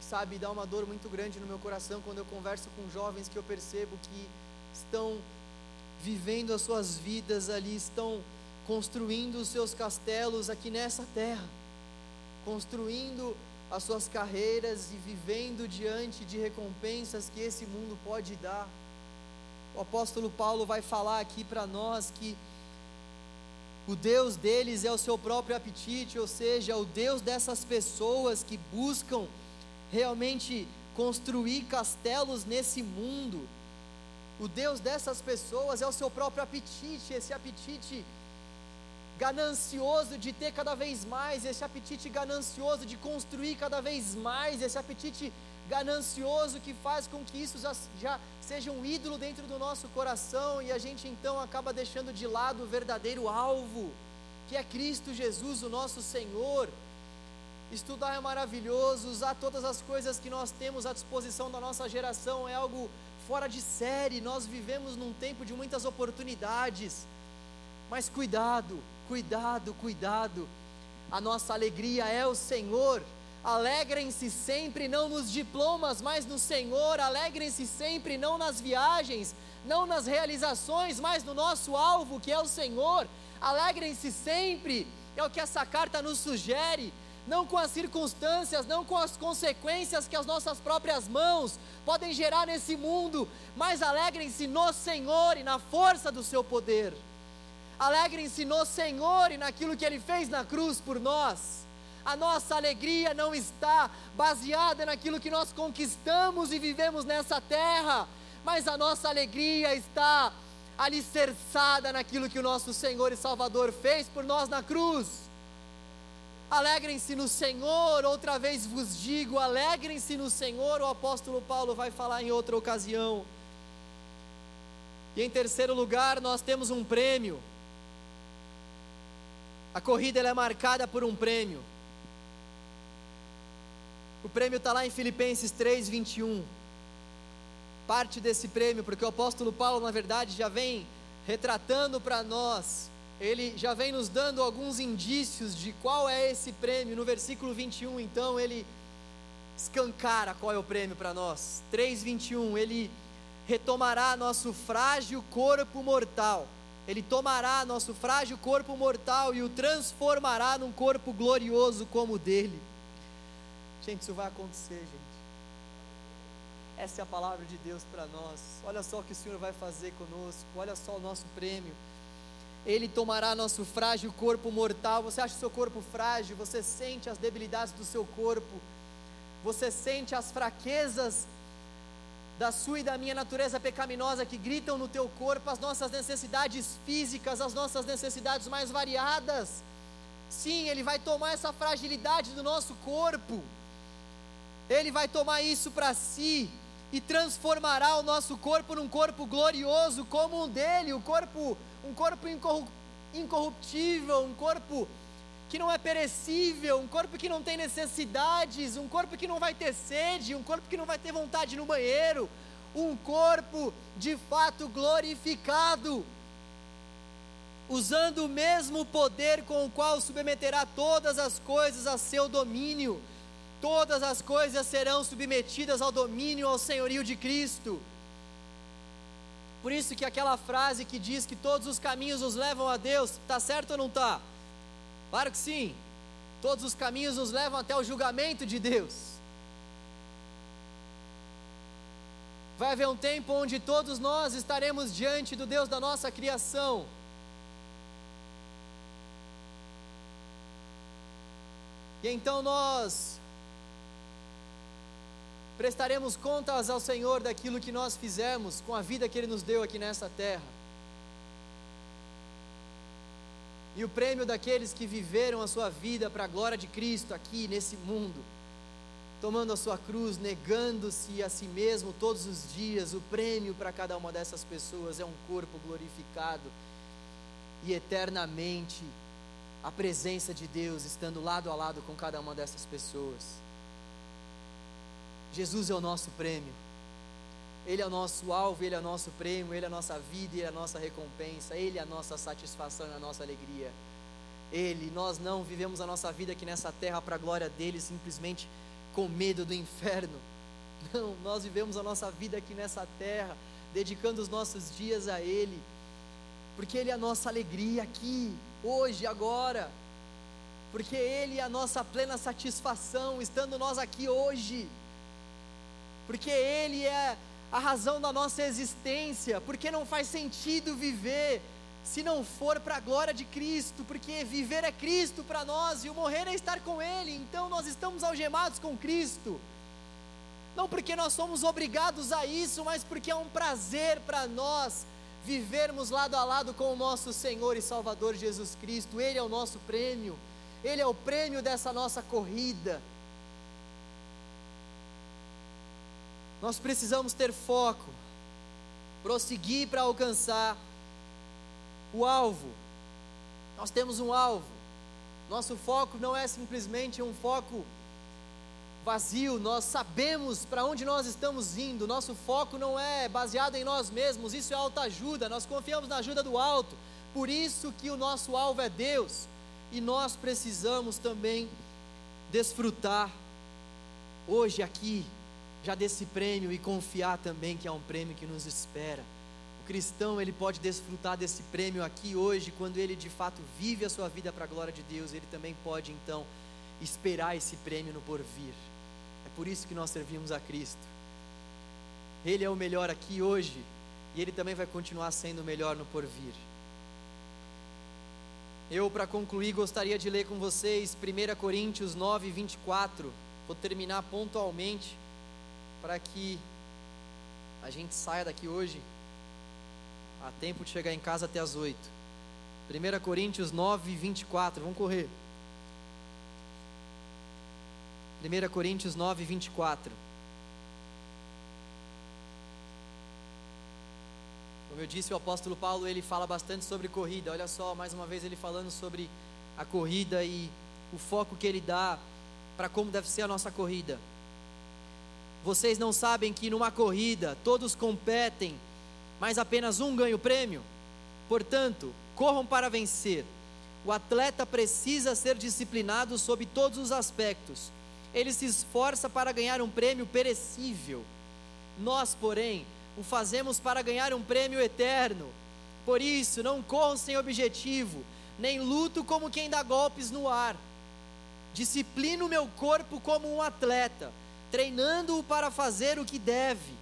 Sabe, dá uma dor muito grande no meu coração quando eu converso com jovens que eu percebo que estão vivendo as suas vidas ali, estão construindo os seus castelos aqui nessa terra, construindo as suas carreiras e vivendo diante de recompensas que esse mundo pode dar o apóstolo Paulo vai falar aqui para nós que o Deus deles é o seu próprio apetite, ou seja, o Deus dessas pessoas que buscam realmente construir castelos nesse mundo. O Deus dessas pessoas é o seu próprio apetite, esse apetite ganancioso de ter cada vez mais, esse apetite ganancioso de construir cada vez mais, esse apetite ganancioso que faz com que isso já, já seja um ídolo dentro do nosso coração e a gente então acaba deixando de lado o verdadeiro alvo, que é Cristo Jesus, o nosso Senhor. Estudar é maravilhoso, usar todas as coisas que nós temos à disposição da nossa geração é algo fora de série. Nós vivemos num tempo de muitas oportunidades, mas cuidado, cuidado, cuidado. A nossa alegria é o Senhor. Alegrem-se sempre, não nos diplomas, mas no Senhor. Alegrem-se sempre, não nas viagens, não nas realizações, mas no nosso alvo, que é o Senhor. Alegrem-se sempre, é o que essa carta nos sugere. Não com as circunstâncias, não com as consequências que as nossas próprias mãos podem gerar nesse mundo, mas alegrem-se no Senhor e na força do seu poder. Alegrem-se no Senhor e naquilo que Ele fez na cruz por nós. A nossa alegria não está baseada naquilo que nós conquistamos e vivemos nessa terra, mas a nossa alegria está alicerçada naquilo que o nosso Senhor e Salvador fez por nós na cruz. Alegrem-se no Senhor, outra vez vos digo, alegrem-se no Senhor, o apóstolo Paulo vai falar em outra ocasião. E em terceiro lugar, nós temos um prêmio. A corrida é marcada por um prêmio. O prêmio está lá em Filipenses 3, 21. Parte desse prêmio, porque o apóstolo Paulo, na verdade, já vem retratando para nós ele já vem nos dando alguns indícios de qual é esse prêmio. No versículo 21, então, ele escancara qual é o prêmio para nós. 3:21, ele retomará nosso frágil corpo mortal. Ele tomará nosso frágil corpo mortal e o transformará num corpo glorioso como o dele. Gente, isso vai acontecer, gente. Essa é a palavra de Deus para nós. Olha só o que o Senhor vai fazer conosco. Olha só o nosso prêmio. Ele tomará nosso frágil corpo mortal. Você acha o seu corpo frágil? Você sente as debilidades do seu corpo? Você sente as fraquezas da sua e da minha natureza pecaminosa que gritam no teu corpo as nossas necessidades físicas, as nossas necessidades mais variadas? Sim, Ele vai tomar essa fragilidade do nosso corpo, Ele vai tomar isso para si e transformará o nosso corpo num corpo glorioso como um dele, o corpo um corpo incorruptível, um corpo que não é perecível, um corpo que não tem necessidades, um corpo que não vai ter sede, um corpo que não vai ter vontade no banheiro, um corpo de fato glorificado, usando o mesmo poder com o qual submeterá todas as coisas a seu domínio. Todas as coisas serão submetidas ao domínio, ao senhorio de Cristo. Por isso que aquela frase que diz que todos os caminhos nos levam a Deus, está certo ou não está? Claro que sim. Todos os caminhos nos levam até o julgamento de Deus. Vai haver um tempo onde todos nós estaremos diante do Deus da nossa criação. E então nós prestaremos contas ao Senhor daquilo que nós fizemos com a vida que Ele nos deu aqui nessa terra. E o prêmio daqueles que viveram a sua vida para a glória de Cristo aqui nesse mundo, tomando a sua cruz, negando-se a si mesmo todos os dias, o prêmio para cada uma dessas pessoas é um corpo glorificado e eternamente a presença de Deus estando lado a lado com cada uma dessas pessoas. Jesus é o nosso prêmio. Ele é o nosso alvo, Ele é o nosso prêmio, Ele é a nossa vida, Ele é a nossa recompensa, Ele é a nossa satisfação e a nossa alegria. Ele, nós não vivemos a nossa vida aqui nessa terra para a glória dele, simplesmente com medo do inferno. Não, nós vivemos a nossa vida aqui nessa terra, dedicando os nossos dias a Ele, porque Ele é a nossa alegria aqui, hoje, agora, porque Ele é a nossa plena satisfação, estando nós aqui hoje porque Ele é a razão da nossa existência, porque não faz sentido viver se não for para a glória de Cristo, porque viver é Cristo para nós e o morrer é estar com Ele, então nós estamos algemados com Cristo. Não porque nós somos obrigados a isso, mas porque é um prazer para nós vivermos lado a lado com o nosso Senhor e Salvador Jesus Cristo. Ele é o nosso prêmio, Ele é o prêmio dessa nossa corrida. Nós precisamos ter foco, prosseguir para alcançar o alvo. Nós temos um alvo. Nosso foco não é simplesmente um foco vazio, nós sabemos para onde nós estamos indo. Nosso foco não é baseado em nós mesmos, isso é alta ajuda. Nós confiamos na ajuda do alto. Por isso que o nosso alvo é Deus. E nós precisamos também desfrutar hoje aqui já desse prêmio e confiar também que é um prêmio que nos espera. O cristão, ele pode desfrutar desse prêmio aqui hoje, quando ele de fato vive a sua vida para a glória de Deus, ele também pode então esperar esse prêmio no porvir. É por isso que nós servimos a Cristo. Ele é o melhor aqui hoje e ele também vai continuar sendo o melhor no porvir. Eu, para concluir, gostaria de ler com vocês 1 Coríntios 9, 24. Vou terminar pontualmente para que a gente saia daqui hoje a tempo de chegar em casa até as 8. 1 Coríntios 9, 24, vamos correr. 1 Coríntios 9, 24. Como eu disse, o apóstolo Paulo ele fala bastante sobre corrida. Olha só, mais uma vez ele falando sobre a corrida e o foco que ele dá para como deve ser a nossa corrida. Vocês não sabem que numa corrida todos competem, mas apenas um ganha o prêmio? Portanto, corram para vencer. O atleta precisa ser disciplinado sob todos os aspectos. Ele se esforça para ganhar um prêmio perecível. Nós, porém, o fazemos para ganhar um prêmio eterno. Por isso, não corram sem objetivo, nem luto como quem dá golpes no ar. Disciplino meu corpo como um atleta, treinando-o para fazer o que deve,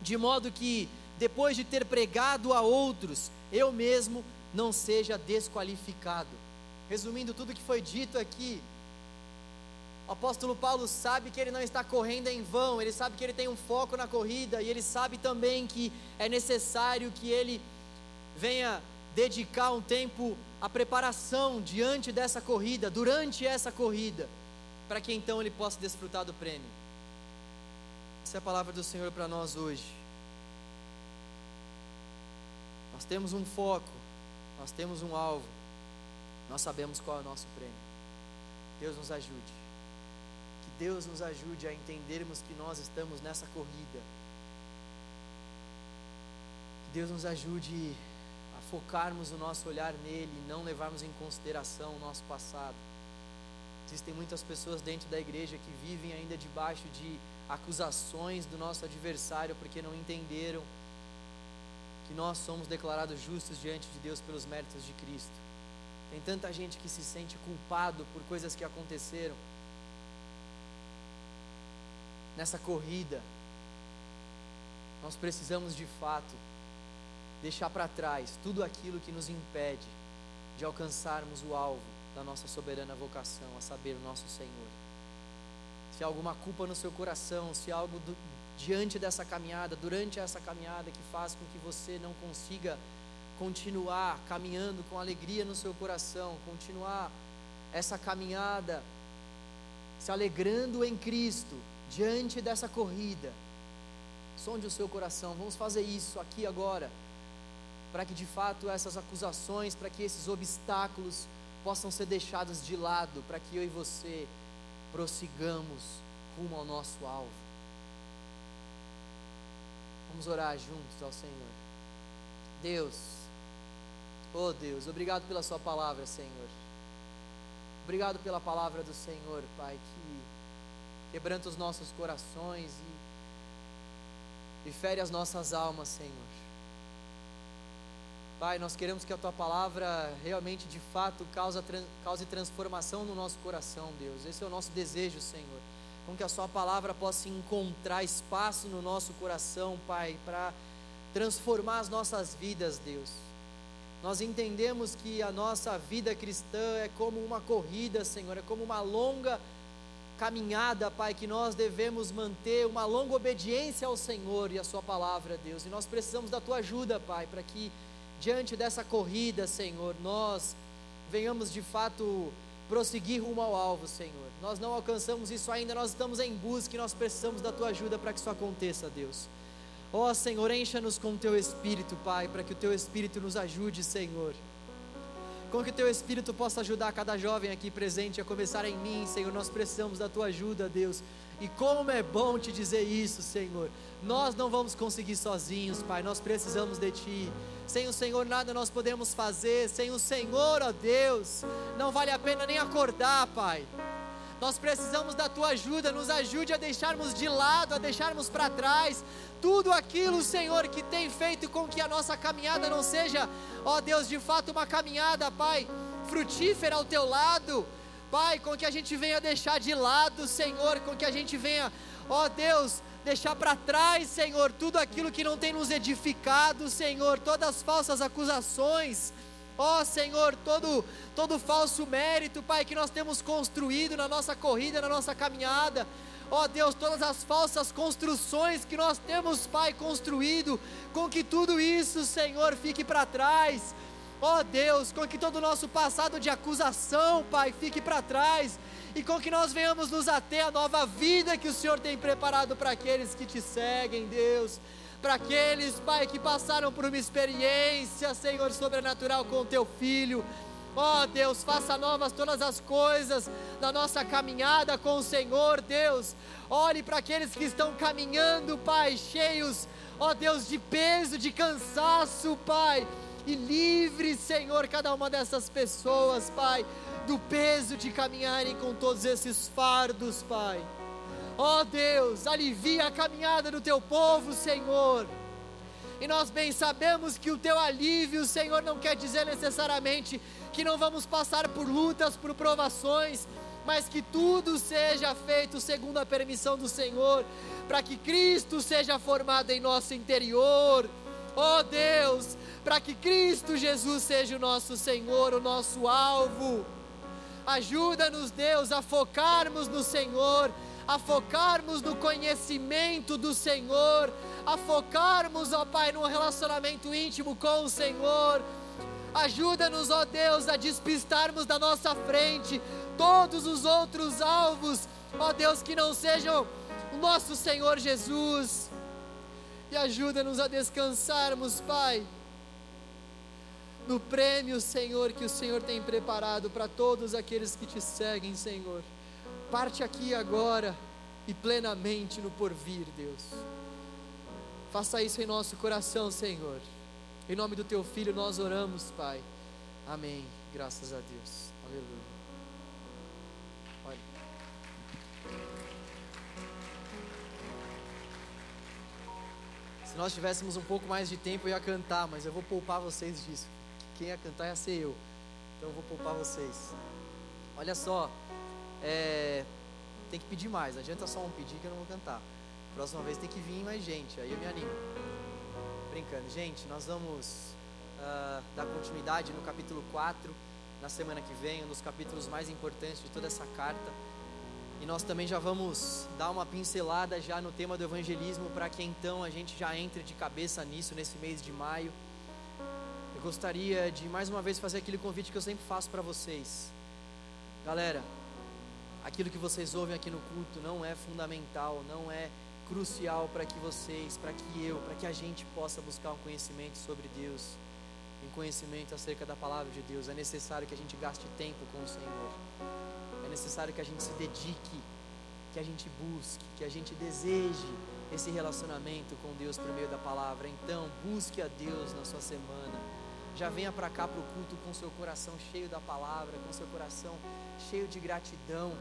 de modo que, depois de ter pregado a outros, eu mesmo não seja desqualificado. Resumindo tudo que foi dito aqui, o apóstolo Paulo sabe que ele não está correndo em vão, ele sabe que ele tem um foco na corrida e ele sabe também que é necessário que ele venha dedicar um tempo à preparação diante dessa corrida, durante essa corrida, para que então ele possa desfrutar do prêmio. Essa é a palavra do Senhor para nós hoje. Nós temos um foco, nós temos um alvo, nós sabemos qual é o nosso prêmio. Deus nos ajude. Deus nos ajude a entendermos que nós estamos nessa corrida. Que Deus nos ajude a focarmos o nosso olhar nele e não levarmos em consideração o nosso passado. Existem muitas pessoas dentro da igreja que vivem ainda debaixo de acusações do nosso adversário porque não entenderam que nós somos declarados justos diante de Deus pelos méritos de Cristo. Tem tanta gente que se sente culpado por coisas que aconteceram nessa corrida, nós precisamos de fato deixar para trás tudo aquilo que nos impede de alcançarmos o alvo da nossa soberana vocação, a saber, o nosso Senhor. Se há alguma culpa no seu coração, se há algo do, diante dessa caminhada, durante essa caminhada que faz com que você não consiga continuar caminhando com alegria no seu coração, continuar essa caminhada se alegrando em Cristo, diante dessa corrida, sonde o seu coração. Vamos fazer isso aqui agora, para que de fato essas acusações, para que esses obstáculos possam ser deixados de lado, para que eu e você prossigamos rumo ao nosso alvo. Vamos orar juntos ao Senhor. Deus, oh Deus, obrigado pela Sua palavra, Senhor. Obrigado pela palavra do Senhor, Pai, que quebranta os nossos corações e, e fere as nossas almas, Senhor. Pai, nós queremos que a tua palavra realmente, de fato, cause, cause transformação no nosso coração, Deus. Esse é o nosso desejo, Senhor. Com que a sua palavra possa encontrar espaço no nosso coração, Pai, para transformar as nossas vidas, Deus. Nós entendemos que a nossa vida cristã é como uma corrida, Senhor, é como uma longa caminhada, Pai, que nós devemos manter uma longa obediência ao Senhor e à Sua palavra, Deus. E nós precisamos da Tua ajuda, Pai, para que diante dessa corrida, Senhor, nós venhamos de fato prosseguir rumo ao alvo, Senhor. Nós não alcançamos isso ainda, nós estamos em busca e nós precisamos da Tua ajuda para que isso aconteça, Deus. Ó oh, Senhor, encha-nos com o Teu Espírito, Pai, para que o Teu Espírito nos ajude, Senhor com que o teu Espírito possa ajudar cada jovem aqui presente a começar em mim, Senhor. Nós precisamos da tua ajuda, Deus. E como é bom te dizer isso, Senhor. Nós não vamos conseguir sozinhos, Pai. Nós precisamos de Ti. Sem o Senhor nada nós podemos fazer. Sem o Senhor, ó Deus, não vale a pena nem acordar, Pai. Nós precisamos da tua ajuda, nos ajude a deixarmos de lado, a deixarmos para trás tudo aquilo, Senhor, que tem feito com que a nossa caminhada não seja, ó Deus, de fato uma caminhada, Pai, frutífera ao teu lado. Pai, com que a gente venha deixar de lado, Senhor, com que a gente venha, ó Deus, deixar para trás, Senhor, tudo aquilo que não tem nos edificado, Senhor, todas as falsas acusações, Ó Senhor, todo, todo falso mérito, Pai, que nós temos construído na nossa corrida, na nossa caminhada. Ó oh, Deus, todas as falsas construções que nós temos, Pai, construído, com que tudo isso, Senhor, fique para trás. Ó oh, Deus, com que todo o nosso passado de acusação, Pai, fique para trás. E com que nós venhamos nos ater à nova vida que o Senhor tem preparado para aqueles que te seguem, Deus. Para aqueles, Pai, que passaram por uma experiência, Senhor, sobrenatural com o teu filho. Ó oh, Deus, faça novas todas as coisas da nossa caminhada com o Senhor, Deus. Olhe para aqueles que estão caminhando, Pai, cheios, ó oh, Deus, de peso, de cansaço, Pai. E livre, Senhor, cada uma dessas pessoas, Pai do peso de caminharem com todos esses fardos, Pai. Ó oh Deus, alivia a caminhada do teu povo, Senhor. E nós bem sabemos que o teu alívio, Senhor, não quer dizer necessariamente que não vamos passar por lutas, por provações, mas que tudo seja feito segundo a permissão do Senhor, para que Cristo seja formado em nosso interior. Ó oh Deus, para que Cristo Jesus seja o nosso Senhor, o nosso alvo. Ajuda-nos, Deus, a focarmos no Senhor, a focarmos no conhecimento do Senhor, a focarmos, ó Pai, num relacionamento íntimo com o Senhor. Ajuda-nos, ó Deus, a despistarmos da nossa frente todos os outros alvos, ó Deus, que não sejam o nosso Senhor Jesus. E ajuda-nos a descansarmos, Pai no prêmio, Senhor, que o Senhor tem preparado para todos aqueles que te seguem, Senhor. Parte aqui agora e plenamente no porvir, Deus. Faça isso em nosso coração, Senhor. Em nome do teu filho nós oramos, Pai. Amém. Graças a Deus. Aleluia. Se nós tivéssemos um pouco mais de tempo, eu ia cantar, mas eu vou poupar vocês disso quem ia cantar ia ser eu. Então eu vou poupar vocês. Olha só, é, tem que pedir mais. Não adianta só um pedir que eu não vou cantar. Próxima vez tem que vir mais gente, aí eu me animo. Brincando. Gente, nós vamos uh, dar continuidade no capítulo 4 na semana que vem, um dos capítulos mais importantes de toda essa carta. E nós também já vamos dar uma pincelada já no tema do evangelismo para que então a gente já entre de cabeça nisso nesse mês de maio gostaria de mais uma vez fazer aquele convite que eu sempre faço para vocês. Galera, aquilo que vocês ouvem aqui no culto não é fundamental, não é crucial para que vocês, para que eu, para que a gente possa buscar um conhecimento sobre Deus, um conhecimento acerca da palavra de Deus. É necessário que a gente gaste tempo com o Senhor. É necessário que a gente se dedique, que a gente busque, que a gente deseje esse relacionamento com Deus por meio da palavra. Então, busque a Deus na sua semana já venha para cá para o culto com seu coração cheio da palavra, com seu coração cheio de gratidão,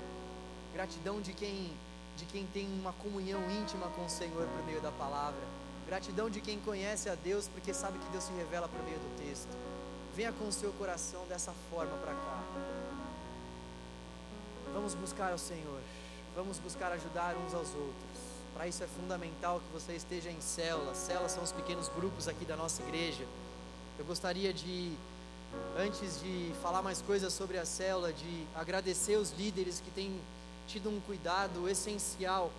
gratidão de quem de quem tem uma comunhão íntima com o Senhor por meio da palavra, gratidão de quem conhece a Deus porque sabe que Deus se revela por meio do texto. Venha com o seu coração dessa forma para cá. Vamos buscar ao Senhor, vamos buscar ajudar uns aos outros. Para isso é fundamental que você esteja em células. Células são os pequenos grupos aqui da nossa igreja eu gostaria de, antes de falar mais coisas sobre a célula, de agradecer os líderes que têm tido um cuidado essencial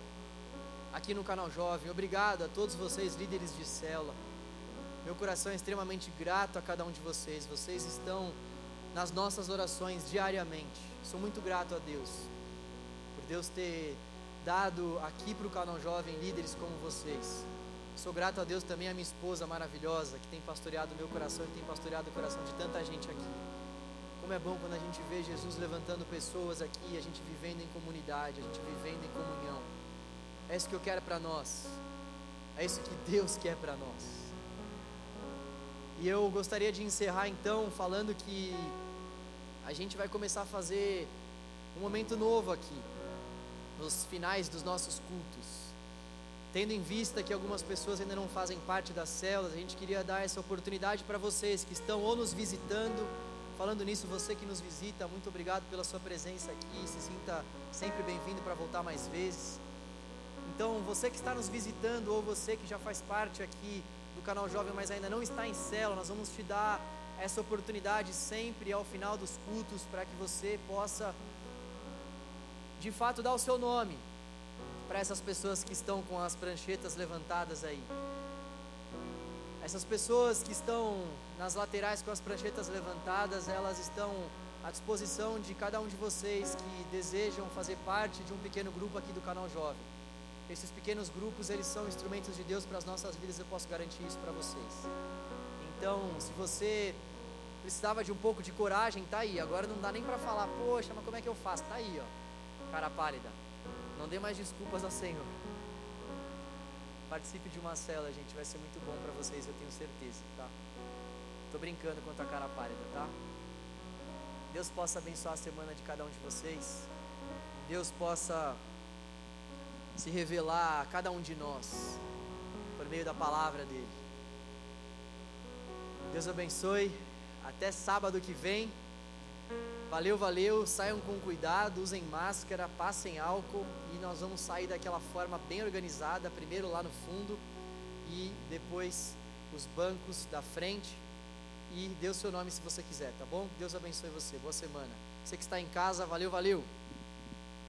aqui no canal Jovem. Obrigado a todos vocês, líderes de célula. Meu coração é extremamente grato a cada um de vocês. Vocês estão nas nossas orações diariamente. Sou muito grato a Deus por Deus ter dado aqui para o canal Jovem líderes como vocês. Sou grato a Deus também, a minha esposa maravilhosa, que tem pastoreado o meu coração e tem pastoreado o coração de tanta gente aqui. Como é bom quando a gente vê Jesus levantando pessoas aqui, a gente vivendo em comunidade, a gente vivendo em comunhão. É isso que eu quero para nós. É isso que Deus quer para nós. E eu gostaria de encerrar então falando que a gente vai começar a fazer um momento novo aqui, nos finais dos nossos cultos. Tendo em vista que algumas pessoas ainda não fazem parte das células, a gente queria dar essa oportunidade para vocês que estão ou nos visitando. Falando nisso, você que nos visita, muito obrigado pela sua presença aqui. Se sinta sempre bem-vindo para voltar mais vezes. Então, você que está nos visitando ou você que já faz parte aqui do canal Jovem, mas ainda não está em célula, nós vamos te dar essa oportunidade sempre ao final dos cultos para que você possa de fato dar o seu nome para essas pessoas que estão com as pranchetas levantadas aí. Essas pessoas que estão nas laterais com as pranchetas levantadas, elas estão à disposição de cada um de vocês que desejam fazer parte de um pequeno grupo aqui do canal Jovem. Esses pequenos grupos, eles são instrumentos de Deus para as nossas vidas, eu posso garantir isso para vocês. Então, se você precisava de um pouco de coragem, tá aí. Agora não dá nem para falar, poxa, mas como é que eu faço? Tá aí, ó. Cara pálida. Não dê mais desculpas ao Senhor. Participe de uma cela, gente, vai ser muito bom para vocês, eu tenho certeza, tá? Tô brincando com a cara pálida, tá? Deus possa abençoar a semana de cada um de vocês. Deus possa se revelar a cada um de nós por meio da palavra dele. Deus abençoe. Até sábado que vem. Valeu, valeu. Saiam com cuidado, usem máscara, passem álcool e nós vamos sair daquela forma bem organizada. Primeiro lá no fundo e depois os bancos da frente. E dê o seu nome se você quiser, tá bom? Deus abençoe você. Boa semana. Você que está em casa, valeu, valeu.